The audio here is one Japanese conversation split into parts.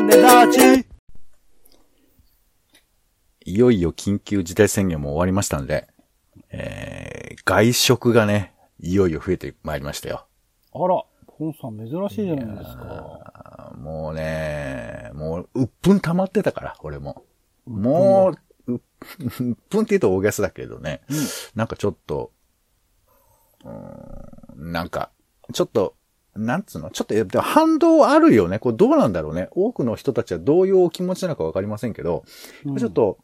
種立ちいよいよ緊急事態宣言も終わりましたので、えー、外食がね、いよいよ増えてまいりましたよ。あら、ポンさん珍しいじゃないですか。あもうね、もう、うっぷん溜まってたから、俺も。もう、ううっぷんって言うと大げさだけどね、なんかちょっと、うーんなんか、ちょっと、なんつうの？ちょっと、反動あるよね。これどうなんだろうね。多くの人たちはどういうお気持ちなのかわかりませんけど、ちょっと、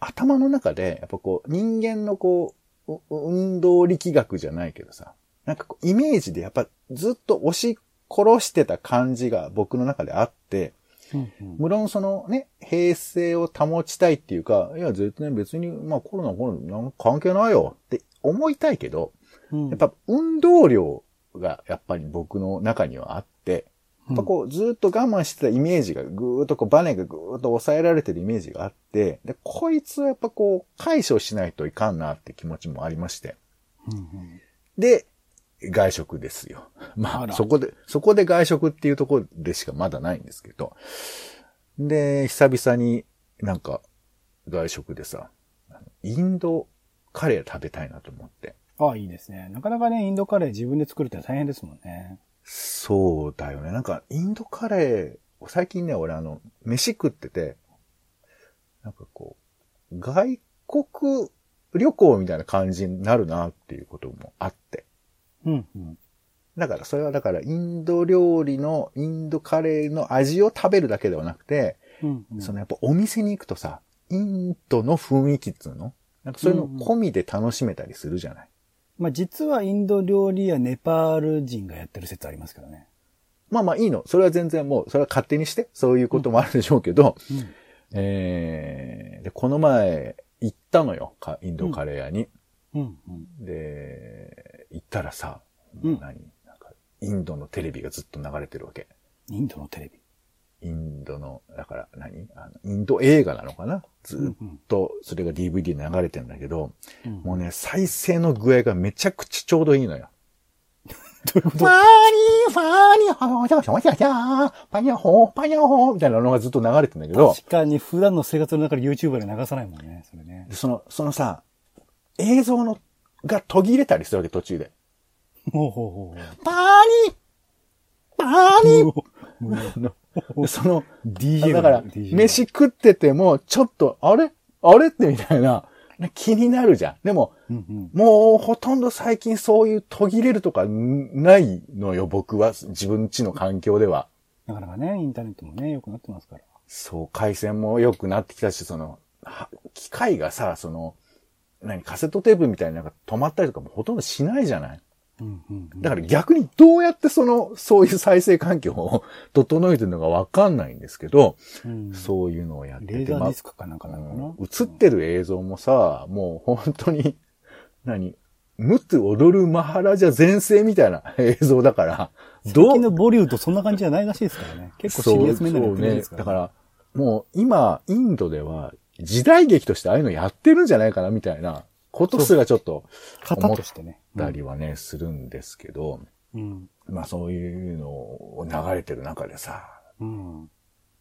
頭の中で、やっぱこう、人間のこう、う運動力学じゃないけどさ、なんかこう、イメージでやっぱずっと押し殺してた感じが僕の中であって、うんうん無論そのね、平静を保ちたいっていうか、いや、絶対別に、まあコロナコロナ関係ないよって思いたいけど、うんやっぱ運動量がやっぱり僕の中にはあって、やっぱこうずっと我慢してたイメージがぐーっとこうバネがぐーっと抑えられてるイメージがあって、で、こいつはやっぱこう解消しないといかんなって気持ちもありまして。うんうんで、外食ですよ。まあ、あらそこで、そこで外食っていうところでしかまだないんですけど。で、久々になんか外食でさ、インドカレー食べたいなと思って。ああ、いいですね。なかなかね、インドカレー自分で作るって大変ですもんね。そうだよね。なんか、インドカレー、最近ね、俺あの、飯食ってて、なんかこう、外国旅行みたいな感じになるなっていうこともあって。うんうん。だから、それはだから、インド料理の、インドカレーの味を食べるだけではなくて、うんうん、そのやっぱお店に行くとさ、インドの雰囲気っつうの？なんかそういうの込みで楽しめたりするじゃない？まあ実はインド料理やネパール人がやってる説ありますけどね。まあまあいいの。それは全然もう、それは勝手にして、そういうこともあるでしょうけど、うんえー、で、この前行ったのよ、かインドカレー屋に。うんうん。で、行ったらさ、うん何？なんか、インドのテレビがずっと流れてるわけ。インドのテレビ？インドの、だから何？あのインド映画なのかな？ずっと、それが DVD で流れてんだけど、うんもうね、再生の具合がめちゃくちゃちょうどいいのよ。どういうことファーニー、ファーニー、ほー、しゃしゃしゃしゃパニャホー、パニャホーみたいなのがずっと流れてんだけど、確かに普段の生活の中で YouTuber で流さないもんね、それね。でその、そのさ、映像の、が途切れたりするわけ、途中で。ほうほうほうほパーニーパーニー その、DJ だから、飯食ってても、ちょっと、あれ？あれ？ってみたいな、気になるじゃん。でも、うんうん。もうほとんど最近そういう途切れるとかんないのよ、僕は。自分家の環境では。なかなかね、インターネットもね、良くなってますから。そう、回線も良くなってきたし、その、は機械がさ、その、何、カセットテープみたいななんか止まったりとかもほとんどしないじゃない？うんうんうん。だから逆にどうやってその、そういう再生環境を整えてるのかわかんないんですけど、うん。そういうのをやってて、レーザーまディスクかなんかな？の映ってる映像もさ、もう本当に、何？ムツ踊るマハラジャ全盛みたいな映像だから、最近のボリュードそんな感じじゃないらしいですからね。結構シリアスめなのやってるんですから、ね。だから、もう今、インドでは時代劇としてああいうのやってるんじゃないかなみたいなことすらちょっと型としてね。たりはね、するんですけど、うん。まあそういうのを流れてる中でさ、うん。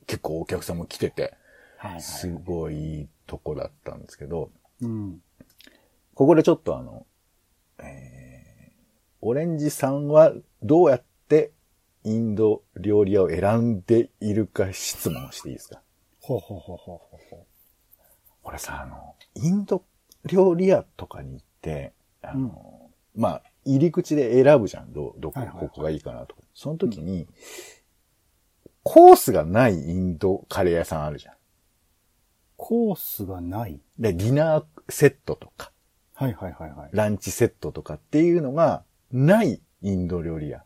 結構お客さんも来てて、はいはい。すごいいいとこだったんですけど、うん。ここでちょっとあの、えー、オレンジさんはどうやってインド料理屋を選んでいるか質問していいですか？ほうほうほうほうほうほ俺さ、あの、インド料理屋とかに行って、あの、まあ、入り口で選ぶじゃん。ど、どこ、ここがいいかなとか。その時に、コースがないインドカレー屋さんあるじゃん。コースがない。で、ディナーセットとか、はいはいはいはい。ランチセットとかっていうのがないインド料理屋。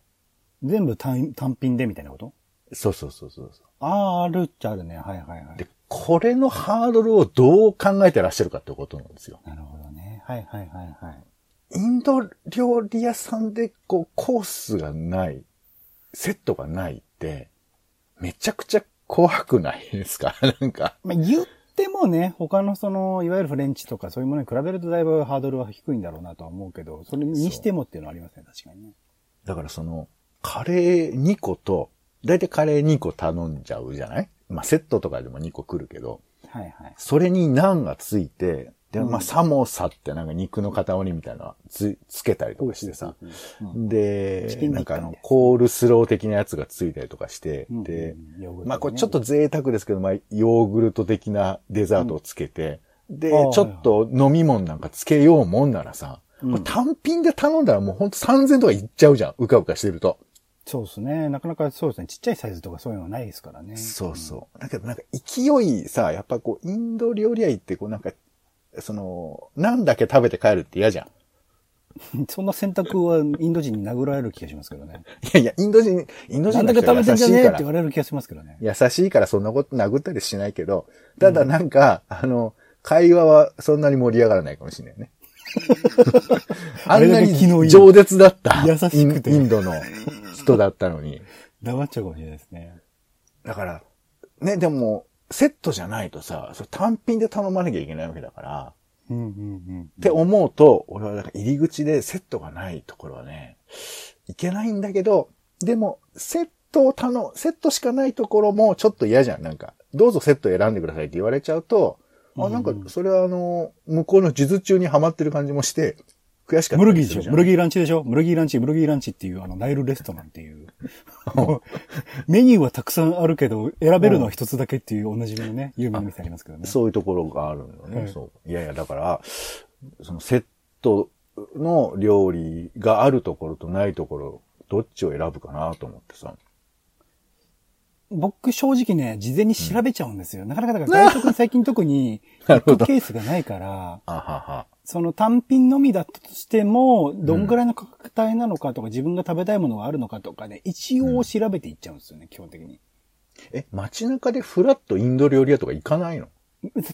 全部単単品でみたいなこと？そうそうそうそうそああ、あるっちゃあるね。はいはいはう。いで。、これのハードルをどう考えてらっしゃるかってことなんですよ。なるほどね。はいはいはいはい。インド料理屋さんでこうコースがない、セットがないって、めちゃくちゃ怖くないですか？なんか。まあ、言ってもね、他のその、いわゆるフレンチとかそういうものに比べるとだいぶハードルは低いんだろうなとは思うけど、それにしてもっていうのはありますね、確かにね？だからその、カレー2個とだいたいカレー2個頼んじゃうじゃない？まあ、セットとかでも2個来るけど、はいはい。それにナンがついて、で、うんまあ、サモサってなんか肉の塊みたいなのつ、つけたりとかしてさ。うんでなんかあのコールスロー的なやつがついたりとかして、うんで、まあこれちょっと贅沢ですけど、まあヨーグルト的なデザートをつけて、でちょっと飲み物なんかつけようもんならさ、単品で頼んだらもうほんと3000とかいっちゃうじゃん。うかうかしてると。そうですね。なかなかそうですね。ちっちゃいサイズとかそういうのはないですからね。そうそう。だけどなんか勢いさ、やっぱこう、インド料理屋行ってこうなんか、その、なんだけ食べて帰るって嫌じゃん。うん。そんな選択はインド人に殴られる気がしますけどね。いやいや、インド人、インド人の人はか食べてんじゃねえって言われる気がしますけどね。優しいからそんなこと殴ったりしないけど、ただなんか、あの、会話はそんなに盛り上がらないかもしれないね。あんなにあれだけ気のいい饒舌だった優しくてインインドの人だったのに。黙っちゃうかもしれないですね。だから、ね、でも、セットじゃないとさ、それ単品で頼まなきゃいけないわけだから、うんうんうん。って思うと、俺はだから入り口でセットがないところはね、いけないんだけど、でも、セットを頼、セットしかないところもちょっと嫌じゃん。なんか、どうぞセット選んでくださいって言われちゃうと、あ、なんか、それはあの、向こうの術中にはまってる感じもして、悔しかったムルギーでしょ？ムルギーランチでしょ？ムルギーランチ、ムルギーランチっていうあのナイルレストランっていう。メニューはたくさんあるけど、選べるのは一つだけっていうおなじみのね、有名な店ありますけどね。そういうところがあるのよね。はいそう。いやいや、だから、そのセットの料理があるところとないところ、どっちを選ぶかなと思ってさ。僕正直ね、事前に調べちゃうんですよ。なかなかだから外食最近特に 行くケースがないから。その単品のみだったとしても、どんぐらいの価格帯なのかとか、自分が食べたいものがあるのかとかね、一応調べていっちゃうんですよね、基本的に。え、街中でフラットインド料理屋とか行かないの？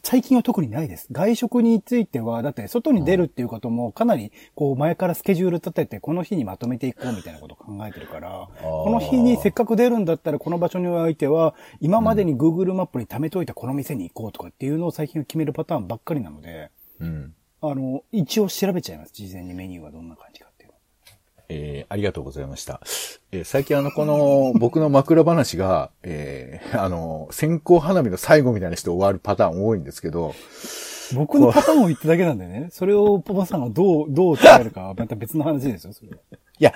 最近は特にないです。外食については、だって外に出るっていうこともかなり、こう前からスケジュール立てて、この日にまとめていこうみたいなことを考えてるから、この日にせっかく出るんだったらこの場所においては、今までに Google マップに貯めといたこの店に行こうとかっていうのを最近は決めるパターンばっかりなので、うん。あの、一応調べちゃいます。事前にメニューはどんな感じか。えーありがとうございました。えー最近あの、この、僕の枕話が、えーあの、線香花火の最後みたいにして終わるパターン多いんですけど、僕のパターンを言っただけなんでね、それをパパさんがどう、どう捉えるかは また別の話ですよ、それは。いや、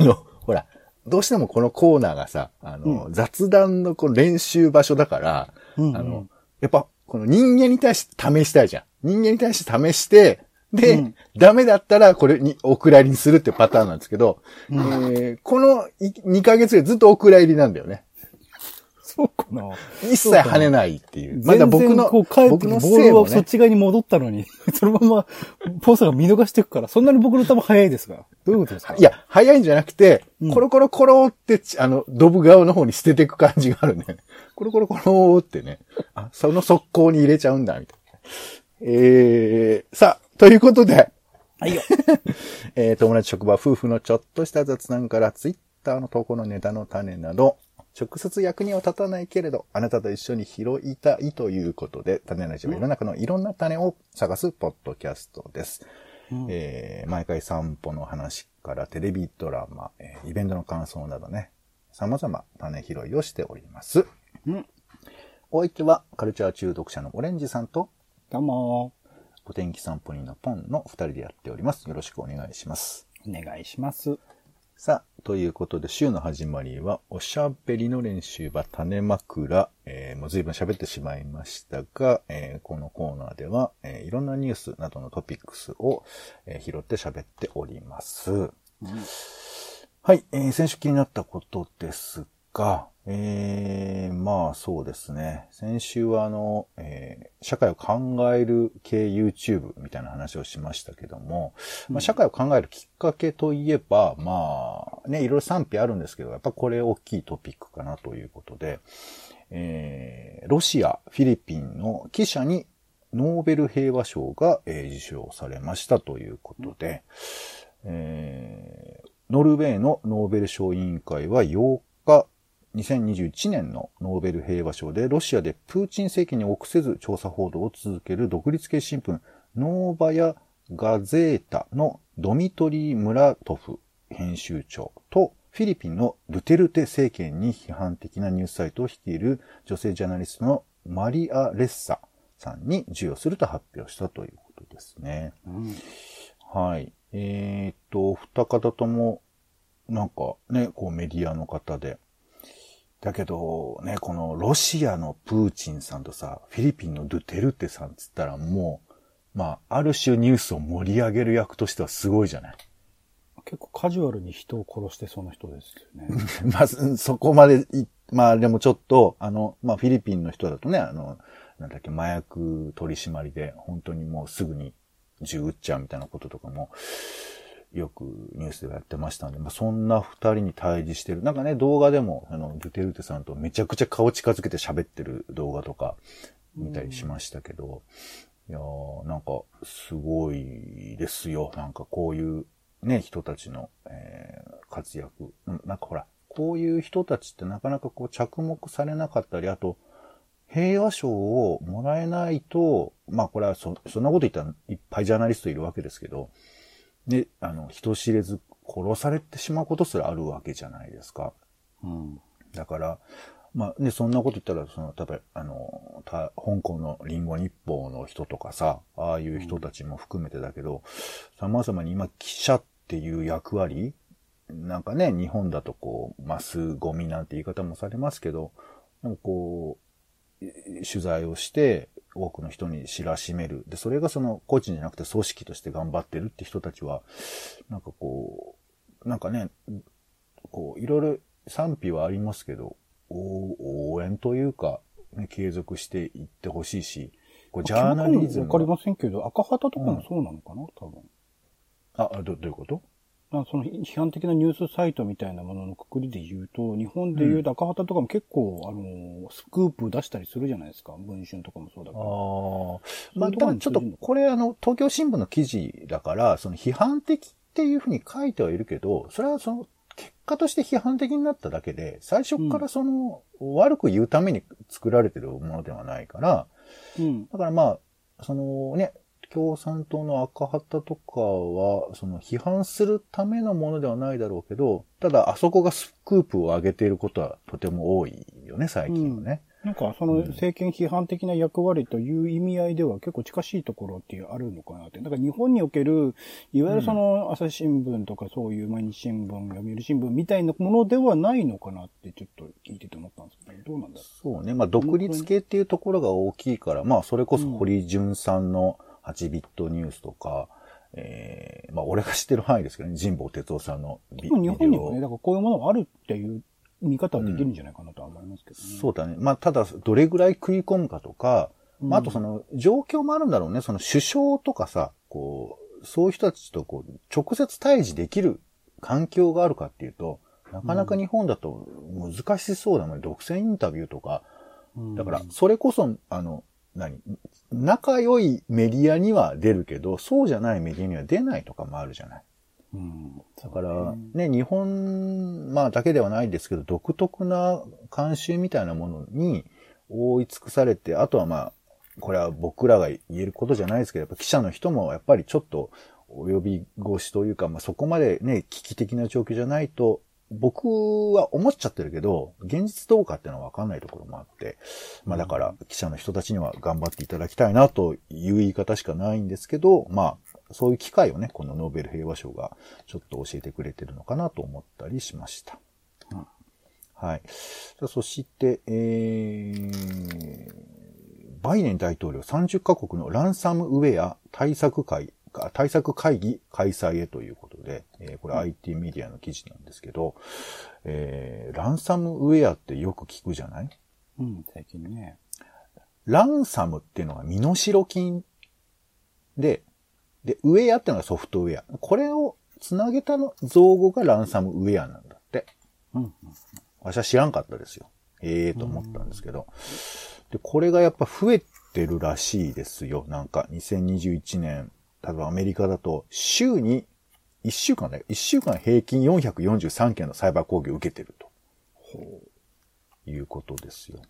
あの、ほら、どうしてもこのコーナーがさ、あの、雑談のこの練習場所だから、うんうんあの、やっぱ、この人間に対して試したいじゃん。人間に対して試して、で、うんダメだったらこれにお蔵入りにするってパターンなんですけど、えーこのい2ヶ月でずっとお蔵入りなんだよね。そうかな。一切跳ねないっていう。まだ僕の、こう帰ってボール。はそっち側に戻ったのに、そのまま、ポーサが見逃していくから、そんなに僕の球早いですが。どういうことですか？い、や、早いんじゃなくて、うんコロコロコロって、あの、ドブ側の方に捨てていく感じがあるね。コロコロコロってね。あ、その速攻に入れちゃうんだ、みたいな。えー、さあ、ということで、はいよ。えー、友達職場、夫婦のちょっとした雑談から、ツイッターの投稿のネタの種など、直接役には立たないけれど、あなたと一緒に拾いたいということで、種ラジオは世の中のいろんな種を探すポッドキャストです。えー毎回散歩の話からテレビドラマ、えーイベントの感想などね、様々種拾いをしております。うんお相手はカルチャー中毒者のオレンジさんと、どうも。お天気散歩人のポンの二人でやっております。よろしくお願いします。お願いします。さあ、ということで、週の始まりは、おしゃべりの練習場、種枕、えーもう随分喋ってしまいましたが、えーこのコーナーでは、えーいろんなニュースなどのトピックスを、えー拾って喋っております。はい、えー先週気になったことですが、えーまあそうですね。先週はあの、えー社会を考える系 YouTube みたいな話をしましたけども、まあ、社会を考えるきっかけといえば、まあね、いろいろ賛否あるんですけど、やっぱこれ大きいトピックかなということで、えーロシア、フィリピンの記者にノーベル平和賞が、えー受賞されましたということで、えーノルウェーのノーベル賞委員会は8日、2021年のノーベル平和賞でロシアでプーチン政権に臆せず調査報道を続ける独立系新聞ノーバヤ・ガゼータのドミトリー・ムラトフ編集長とフィリピンのドゥテルテ政権に批判的なニュースサイトを率いる女性ジャーナリストのマリア・レッサさんに授与すると発表したということですね。うん。はい。えーっと、二方とも、なんかね、こうメディアの方で。だけど、ね、このロシアのプーチンさんとさ、フィリピンのドゥテルテさんっつったらもう、まあ、ある種ニュースを盛り上げる役としてはすごいじゃない？結構カジュアルに人を殺してそうな人ですよね。まず、そこまでい、まあでもちょっと、あの、まあフィリピンの人だとね、あの、なんだっけ、麻薬取り締まりで、本当にもうすぐに銃撃っちゃうみたいなこととかも、よくニュースではやってましたんで、まあそんな二人に対峙してる。なんかね、動画でも、あの、ドゥテルテさんとめちゃくちゃ顔近づけて喋ってる動画とか見たりしましたけど、いやーなんか、すごいですよ。なんかこういうね、人たちの、えー活躍。うんなんかほら、こういう人たちってなかなかこう着目されなかったり、あと、平和賞をもらえないと、まあこれはそ、そんなこと言ったらいっぱいジャーナリストいるわけですけど、ね、あの、人知れず殺されてしまうことすらあるわけじゃないですか。うん。だから、まあね、そんなこと言ったら、その、例えば、あの、た香港のリンゴ日報の人とかさ、ああいう人たちも含めてだけど、様々に今、記者っていう役割、なんかね、日本だとこう、マスゴミなんて言い方もされますけど、なんかこう、え取材をして、多くの人に知らしめる。で、それがその、個人じゃなくて組織として頑張ってるって人たちは、なんかこう、なんかね、こう、いろいろ賛否はありますけど、お応援というか、ね、継続していってほしいし、こうジャーナリズムが。わかりませんけど、赤旗とかもそうなのかな、多分。あ、ど、どういうこと？なんかその批判的なニュースサイトみたいなもののくくりで言うと、日本で言うと赤旗とかも結構、あの、スクープ出したりするじゃないですか。文春とかもそうだあから。あ。まあ、ただちょっと、これあの、東京新聞の記事だから、その批判的っていうふうに書いてはいるけど、それはその、結果として批判的になっただけで、最初からその、悪く言うために作られてるものではないから、うん。だからまあ、そのね、共産党の赤旗とかは、その批判するためのものではないだろうけど、ただあそこがスクープを上げていることはとても多いよね、最近はね。なんかその政権批判的な役割という意味合いでは結構近しいところっていうあるのかなって。だから日本における、いわゆるその朝日新聞とかそういう毎日新聞、読売新聞みたいなものではないのかなってちょっと聞いてて思ったんですけど、どうなんだろそうね。まあ、独立系っていうところが大きいから、まあ、それこそ堀潤さんの8ビットニュースとか、えーまあ、俺が知ってる範囲ですけどね、神保哲夫さんのビう。日本にもね、だからこういうものがあるっていう見方はできるんじゃないかなとは思いますけどね。オそうだね。まあ、ただ、どれぐらい食い込むかとか、まあ、あとその、状況もあるんだろうね。その首相とかさ、こう、そういう人たちとこう、直接対峙できる環境があるかっていうと、なかなか日本だと難しそうなので、独占インタビューとか、うんだから、それこそ、あの、何？仲良いメディアには出るけど、そうじゃないメディアには出ないとかもあるじゃない。うん。だから、ね、日本、まあだけではないですけど、独特な慣習みたいなものに覆い尽くされて、あとはまあ、これは僕らが言えることじゃないですけど、やっぱ記者の人もやっぱりちょっと及び腰というか、まあそこまでね、危機的な状況じゃないと、僕は思っちゃってるけど、現実どうかっていうのはわかんないところもあって、まあだから記者の人たちには頑張っていただきたいなという言い方しかないんですけど、まあそういう機会をね、このノーベル平和賞がちょっと教えてくれてるのかなと思ったりしました。うんはい。そして、えー、バイデン大統領30カ国のランサムウェア対策会、あ対策会議開催へということで、えーこれ IT メディアの記事なんですけど、えー、ランサムウェアってよく聞くじゃない？うん、最近ね。ランサムっていうのが身代金で、で、ウェアっていうのがソフトウェア。これをつなげたの造語がランサムウェアなんだって。うんうん。私は知らんかったですよ。ええと思ったんですけど。で、これがやっぱ増えてるらしいですよ。なんか、2021年、例えばアメリカだと、週に、1週間ね、1週間平均443件のサイバー攻撃を受けてると。いうことですよ。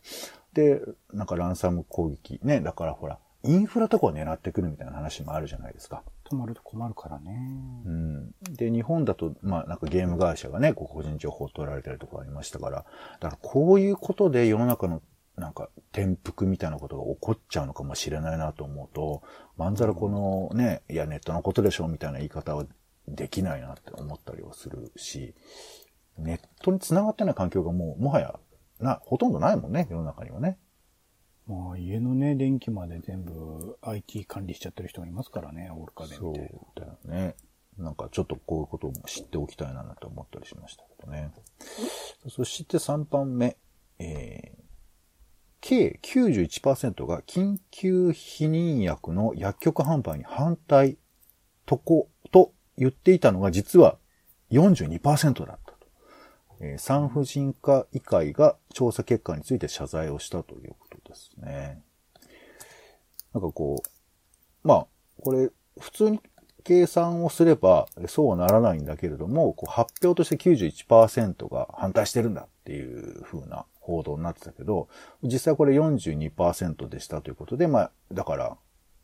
で、なんかランサム攻撃ね、だからほら、インフラとかを狙ってくるみたいな話もあるじゃないですか。止まると困るからね。うん。で、日本だと、まあなんかゲーム会社がね、個人情報を取られたりとかありましたから、だからこういうことで世の中のなんか転覆みたいなことが起こっちゃうのかもしれないなと思うと、まんざらこのね、いやネットのことでしょみたいな言い方はできないなって思ったりはするし、ネットに繋がってない環境がもう、もはや、な、ほとんどないもんね、世の中にはね。まあ、家のね、電気まで全部 IT 管理しちゃってる人がいますからね、オールカでそうみたいだよね。なんかちょっとこういうことも知っておきたいなと思ったりしましたけどね。そして3番目、えー、計91%が緊急避妊薬の薬局販売に反対とこ、と言っていたのが実は42%だったと。えー産婦人科医会が調査結果について謝罪をしたということですね。なんかこう、まあ、これ、普通に計算をすれば、そうはならないんだけれども、こう発表として91%が反対してるんだっていう風な報道になってたけど、実際これ42%でしたということで、まあ、だから、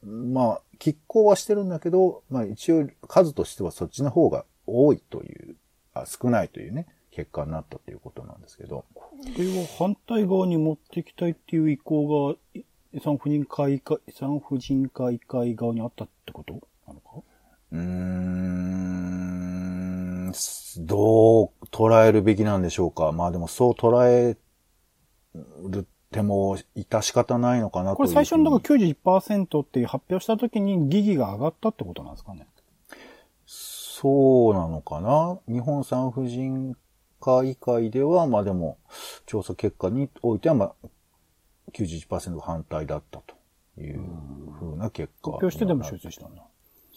まあ、拮抗はしてるんだけど、まあ一応数としてはそっちの方が多いという、あ少ないというね、結果になったということなんですけど。これは反対側に持っていきたいっていう意向が、い産婦人科医会、産婦人科医会側にあったってこと？なのか？うーん、すどう捉えるべきなんでしょうか。まあでもそう捉えるっても致し方ないのかなとこれ最初のだから91%っていう発表した時に疑義が上がったってことなんですかねそうなのかな？日本産婦人科医会では、まあでも、調査結果においては、まあ、91%反対だったというふうな結果。発表してでも手術したんだ。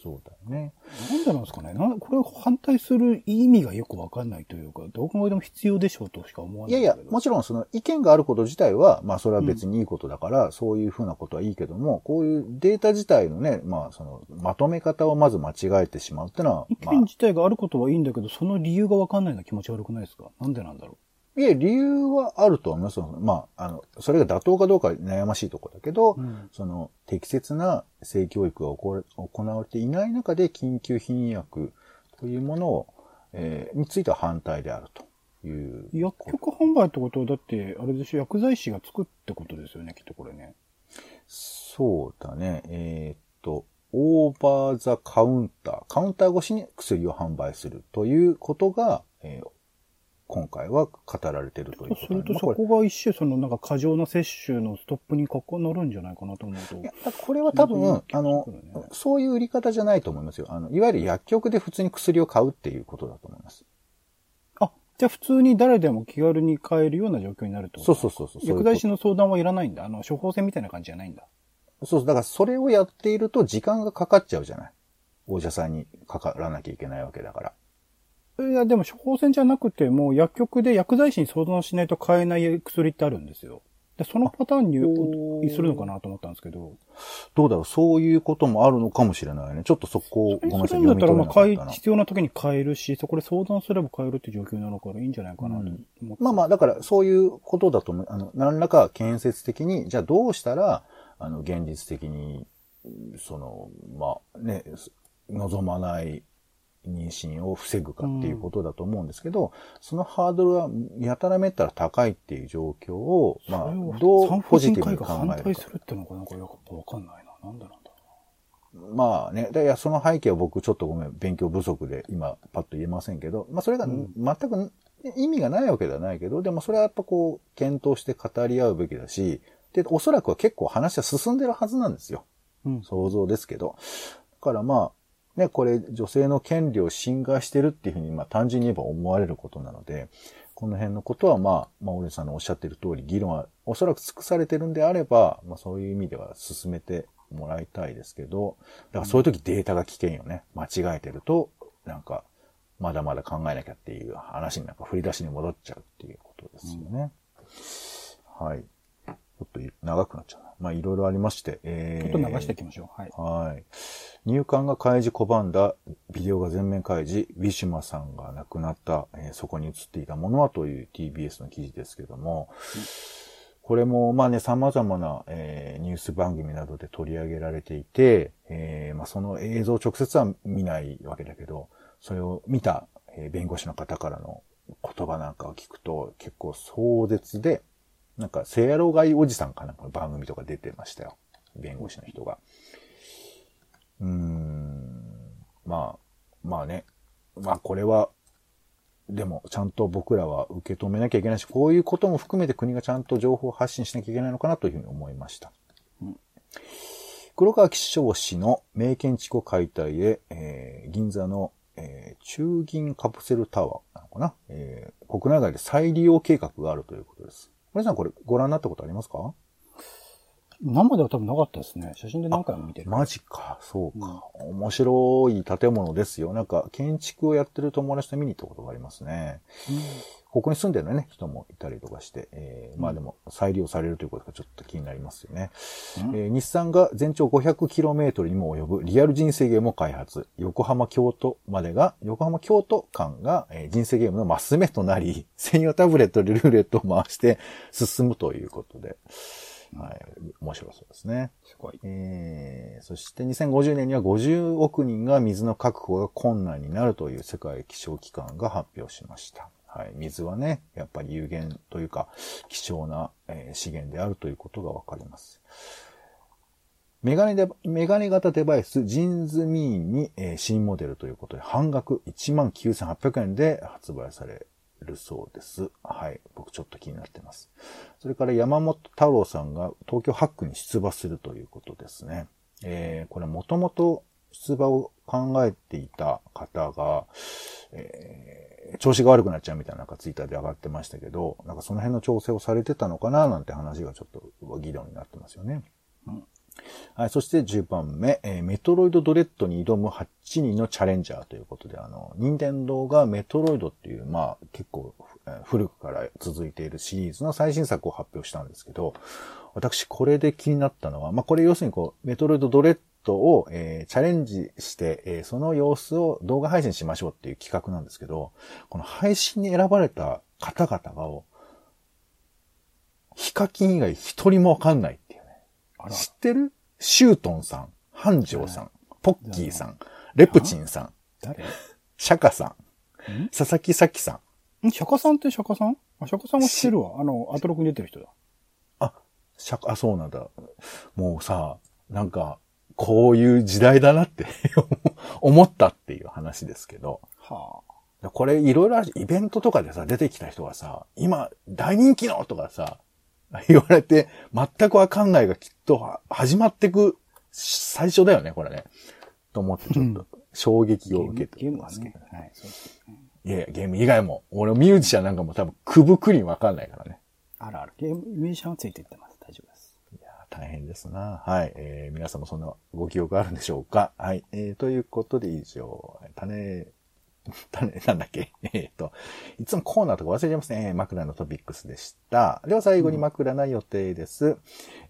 そうだよね。なんでなんですかね？なこれを反対する意味がよくわかんないというか、どう考えても必要でしょうとしか思わいやいやないんだけど。、もちろんその意見があること自体は、まあそれは別にいいことだから、そういうふうなことはいいけども、こういうデータ自体のね、まあその、まとめ方をまず間違えてしまうってのは、まあ。意見、自体があることはいいんだけど、その理由がわかんないのは気持ち悪くないですか？なんでなんだろいや、理由はあると思います。まあ、あの、それが妥当かどうか悩ましいところだけど、う。うん。その、適切な性教育が行われ行われていない中で、緊急避妊薬というものを、えーについては反対であるという。薬局販売ってことは、だって、あれでしょ、薬剤師が作ってことですよね、きっとこれね。そうだね。えーっと、オーバーザカウンター、カウンター越しに薬を販売するということが、えー今回は語られているということそうすると、そこが一種、その、なんか過剰な摂取のストップになるんじゃないかなと思うとい。や、これは多分、うんあのそういう売り方じゃないと思いますよ。あの、いわゆる薬局で普通に薬を買うっていうことだと思います。あ、じゃあ普通に誰でも気軽に買えるような状況になると？そうそうそうそう。薬剤師の相談はいらないんだ？あの、処方箋みたいな感じじゃないんだ？そうそう。だからそれをやっていると時間がかかっちゃうじゃない。お医者さんにかからなきゃいけないわけだから。いや、でも処方箋じゃなくて、もう薬局で薬剤師に相談しないと買えない薬ってあるんですよ。でそのパターンおにするのかなと思ったんですけど。どうだろうそういうこともあるのかもしれないね。ちょっとそこをごめんなさい。それだったら、まあ、買い、必要な時に買えるし、そこで相談すれば買えるって状況なのからいいんじゃないかなと思って。まあまあ、だからそういうことだと思う。あの、何らか建設的に、じゃあどうしたら、あの、現実的に、その、まあね、望まない妊娠を防ぐかっていうことだと思うんですけど、そのハードルはやたらめったら高いっていう状況を、まあ、どうポジティブに考えるか。対するってのがなんかよくわかんないな。なんでなんだろまあね、だいや、その背景は僕ちょっとごめん、勉強不足で今パッと言えませんけど、まあそれがうん全く意味がないわけではないけど、でもそれはやっぱこう、検討して語り合うべきだし、で、おそらくは結構話は進んでるはずなんですよ。う。うん。想像ですけど。だからまあ、ね、これ女性の権利を侵害してるっていうふうに、まあ単純に言えば思われることなので、この辺のことはまあ、まあ、オレさんのおっしゃってる通り、議論はおそらく尽くされてるんであれば、まあそういう意味では進めてもらいたいですけど、だからそういう時データが危険よね。間違えてると、なんか、まだまだ考えなきゃっていう話になんか振り出しに戻っちゃうっていうことですよね。はい。ちょっと長くなっちゃうな。まあいろいろありまして、えちょっと流していきましょう。はい。はい。入管が開示拒んだビデオが全面開示、ウィシュマさんが亡くなった、えーそこに映っていたものはという TBS の記事ですけども、これも、まあね、様々な、えーニュース番組などで取り上げられていて、えーまあその映像を直接は見ないわけだけど、それを見た、えー弁護士の方からの言葉なんかを聞くと、結構壮絶で、なんか、セアロガイおじさんかな？んかの番組とか出てましたよ。弁護士の人が。うーん、まあ、まあね。まあこれは、でも、ちゃんと僕らは受け止めなきゃいけないし、こういうことも含めて国がちゃんと情報を発信しなきゃいけないのかなというふうに思いました。黒川紀章氏の名建築解体へ、えー銀座の、えー中銀カプセルタワーなのかな、えー国内外で再利用計画があるということです。皆さんこれご覧になったことありますか？生では多分なかったですね。写真で何回も見てる。マジか、そうか。面白い建物ですよ。なんか、建築をやってる友達と見に行ったことがありますね。ここに住んでるね、人もいたりとかして、えーまあでも再利用されるということがちょっと気になりますよね。えー日産が全長 500km にも及ぶリアル人生ゲームを開発。横浜京都までが、横浜京都間が、えー人生ゲームのマス目となり、専用タブレットでルーレットを回して進むということで、はい、面白そうですね。すごい。えーそして2050年には50億人が水の確保が困難になるという世界気象機関が発表しました。はい。水はね、やっぱり有限というか、貴重な、え資源であるということがわかります。メガネで、メガネ型デバイス、ジンズミーンに、え新モデルということで、半額19,800円で発売されるそうです。はい。僕ちょっと気になってます。それから山本太郎さんが東京8区に出馬するということですね。えー、これもともと出馬を考えていた方が、え調子が悪くなっちゃうみたいななんかツイッターで上がってましたけど、なんかその辺の調整をされてたのかななんて話がちょっと議論になってますよね。はい、そして10番目、えーメトロイドドレッドに挑む8人のチャレンジャーということで、あの、任天堂がメトロイドっていう、まあ結構、えー古くから続いているシリーズの最新作を発表したんですけど、私これで気になったのは、まあこれ要するにこう、メトロイドドレッドを、えーチャレンジして、えーその様子を動画配信しましょうっていう企画なんですけど、この配信に選ばれた方々が、ヒカキン以外一人もわかんないっていうね。知ってる？シュートンさん、ハンジョーさん、ポッキーさん、レプチンさん、誰？シャカさんん、佐々木咲さん。ん？釈迦さんって釈迦さん？あ、釈迦さんは知ってるわ。あの、アトロクに出てる人だ。あ、シャカ、あ、そうなんだ。もうさ、なんか、こういう時代だなって 思ったっていう話ですけど。はこれいろいろあるイベントとかでさ、出てきた人がさ、今大人気のとかさ、言われて全くわかんないがきっとは始まってく最初だよね、これね。と思ってちょっと衝撃あ。を受けてゲームはますけどね。はい、そうですね。いやいや、ゲーム以外も。俺ミュージシャンなんかも多分くぶくりわかんないからね。あらあら。ゲーム、ミュージシャンはついていってます。大変ですな。はい。えー、皆さんもそんなご記憶あるんでしょうか？はい。えー、ということで以上、種、種、なんだっけ？えっ、と、いつもコーナーとか忘れちゃいますね。枕のトピックスでした。では最後に枕な予定です。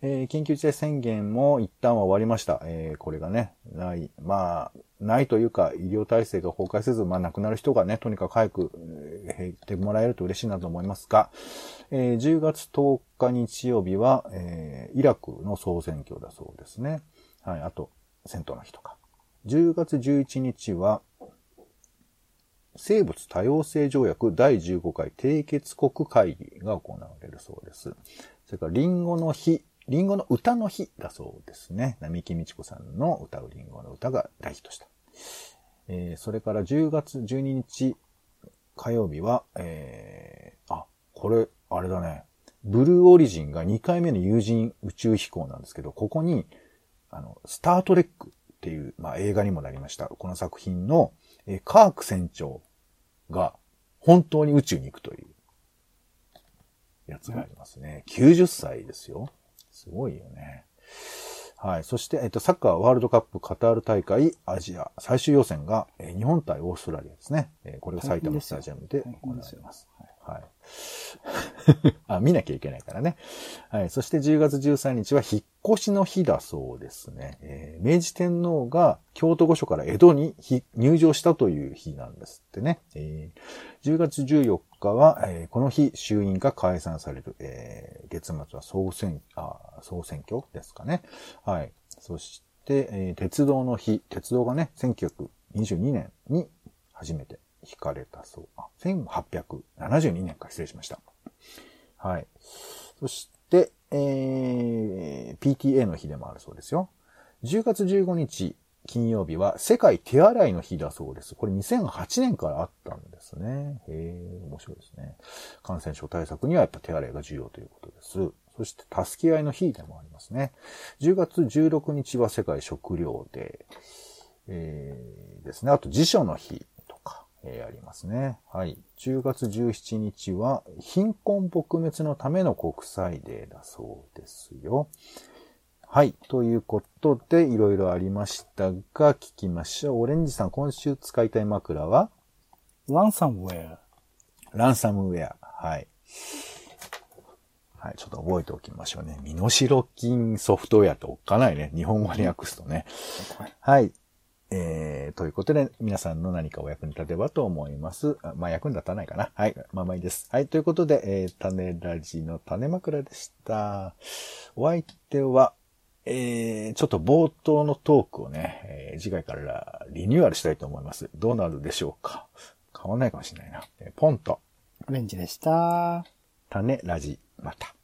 えー緊急事態宣言も一旦は終わりました。えーこれがね、ない、まあ、ないというか、医療体制が崩壊せず、まあ、亡くなる人がね、とにかく早く減ってもらえると嬉しいなと思いますが、えー10月10日日曜日は、えーイラクの総選挙だそうですね。はい、あと、戦闘の日とか。10月11日は、生物多様性条約第15回締結国会議が行われるそうです。それから、リンゴの日、リンゴの歌の日だそうですね。並木美智子さんの歌うリンゴの歌が大ヒットした。えーそれから10月12日火曜日は、えー、あ、これ、あれだね。ブルーオリジンが2回目の有人宇宙飛行なんですけど、ここに、あの、スタートレックっていう、まあ、映画にもなりました。この作品の、えーカーク船長が本当に宇宙に行くというやつがありますね。90歳ですよ。すごいよね。はい。そして、えっと、サッカーワールドカップカタール大会アジア最終予選が、えー日本対オーストラリアですね。えーこれが埼玉スタジアムで行われます。はい。あ、見なきゃいけないからね。はい。そして10月13日は引っ越しの日だそうですね。えー明治天皇が京都御所から江戸にひ入場したという日なんですってね。えー10月14日は、えーこの日衆院が解散される。えー月末は総選、あ総選挙ですかね。はい。そして、えー鉄道の日。鉄道がね、1922年に初めて引かれたそう。あ、1872年か失礼しました。はい。そして、えー PTA の日でもあるそうですよ。10月15日金曜日は世界手洗いの日だそうです。これ2008年からあったんですね。へえ、面白いですね。感染症対策にはやっぱ手洗いが重要ということです。そして、助け合いの日でもありますね。10月16日は世界食料デー。えーですね。あと辞書の日とか、えーありますね。はい。10月17日は貧困撲滅のための国際デーだそうですよ。はい。ということで、いろいろありましたが、聞きましょう。オレンジさん、今週使いたい枕は？ランサムウェア。ランサムウェア。はい。はい、ちょっと覚えておきましょうね。身代金ソフトウェアっておっかないね。日本語に訳すとね。はい。えー、ということで、皆さんの何かお役に立てばと思います。あまあ、役に立たないかな。はい。まあまあいいです。はい。ということで、えー、種ラジの種枕でした。お相手は、えー、ちょっと冒頭のトークをね、えー次回からリニューアルしたいと思います。どうなるでしょうか変わんないかもしれないな。えーポンと、オレンジでした。種ラジ、また。